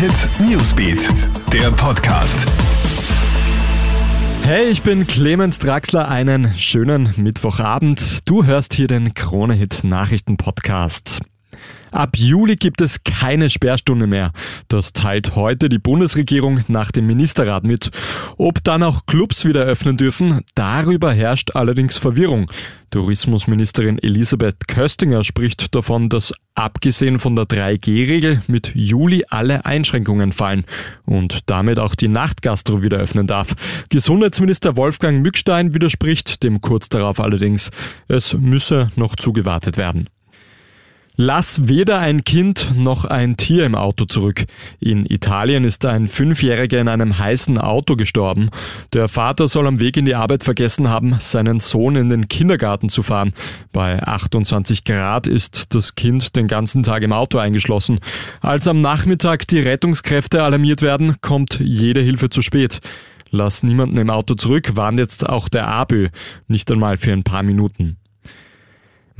Hit Newsbeat, der Podcast. Hey, ich bin Clemens Draxler. Einen schönen Mittwochabend. Du hörst hier den Krone Hit Nachrichten Podcast. Ab Juli gibt es keine Sperrstunde mehr. Das teilt heute die Bundesregierung nach dem Ministerrat mit. Ob dann auch Clubs wieder öffnen dürfen, darüber herrscht allerdings Verwirrung. Tourismusministerin Elisabeth Köstinger spricht davon, dass abgesehen von der 3G-Regel mit Juli alle Einschränkungen fallen und damit auch die Nachtgastro wieder öffnen darf. Gesundheitsminister Wolfgang Mückstein widerspricht dem kurz darauf allerdings. Es müsse noch zugewartet werden. Lass weder ein Kind noch ein Tier im Auto zurück. In Italien ist ein Fünfjähriger in einem heißen Auto gestorben. Der Vater soll am Weg in die Arbeit vergessen haben, seinen Sohn in den Kindergarten zu fahren. Bei 28 Grad ist das Kind den ganzen Tag im Auto eingeschlossen. Als am Nachmittag die Rettungskräfte alarmiert werden, kommt jede Hilfe zu spät. Lass niemanden im Auto zurück, warnt jetzt auch der ABÖ, nicht einmal für ein paar Minuten.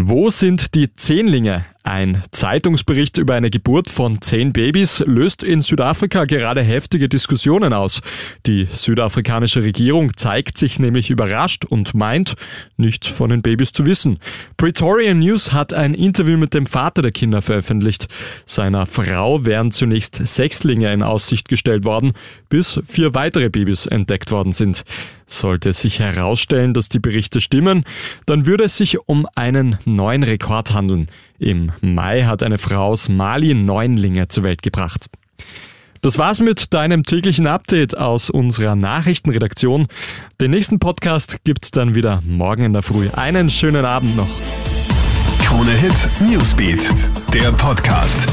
Wo sind die Zehnlinge? Ein Zeitungsbericht über eine Geburt von zehn Babys löst in Südafrika gerade heftige Diskussionen aus. Die südafrikanische Regierung zeigt sich nämlich überrascht und meint, nichts von den Babys zu wissen. Pretoria News hat ein Interview mit dem Vater der Kinder veröffentlicht. Seiner Frau wären zunächst Sechslinge in Aussicht gestellt worden, bis vier weitere Babys entdeckt worden sind. Sollte sich herausstellen, dass die Berichte stimmen, dann würde es sich um einen neuen Rekord handeln. Im Mai hat eine Frau aus Mali Neunlinge zur Welt gebracht. Das war's mit deinem täglichen Update aus unserer Nachrichtenredaktion. Den nächsten Podcast gibt's dann wieder morgen in der Früh. Einen schönen Abend noch. Krone Hit Newsbeat, der Podcast.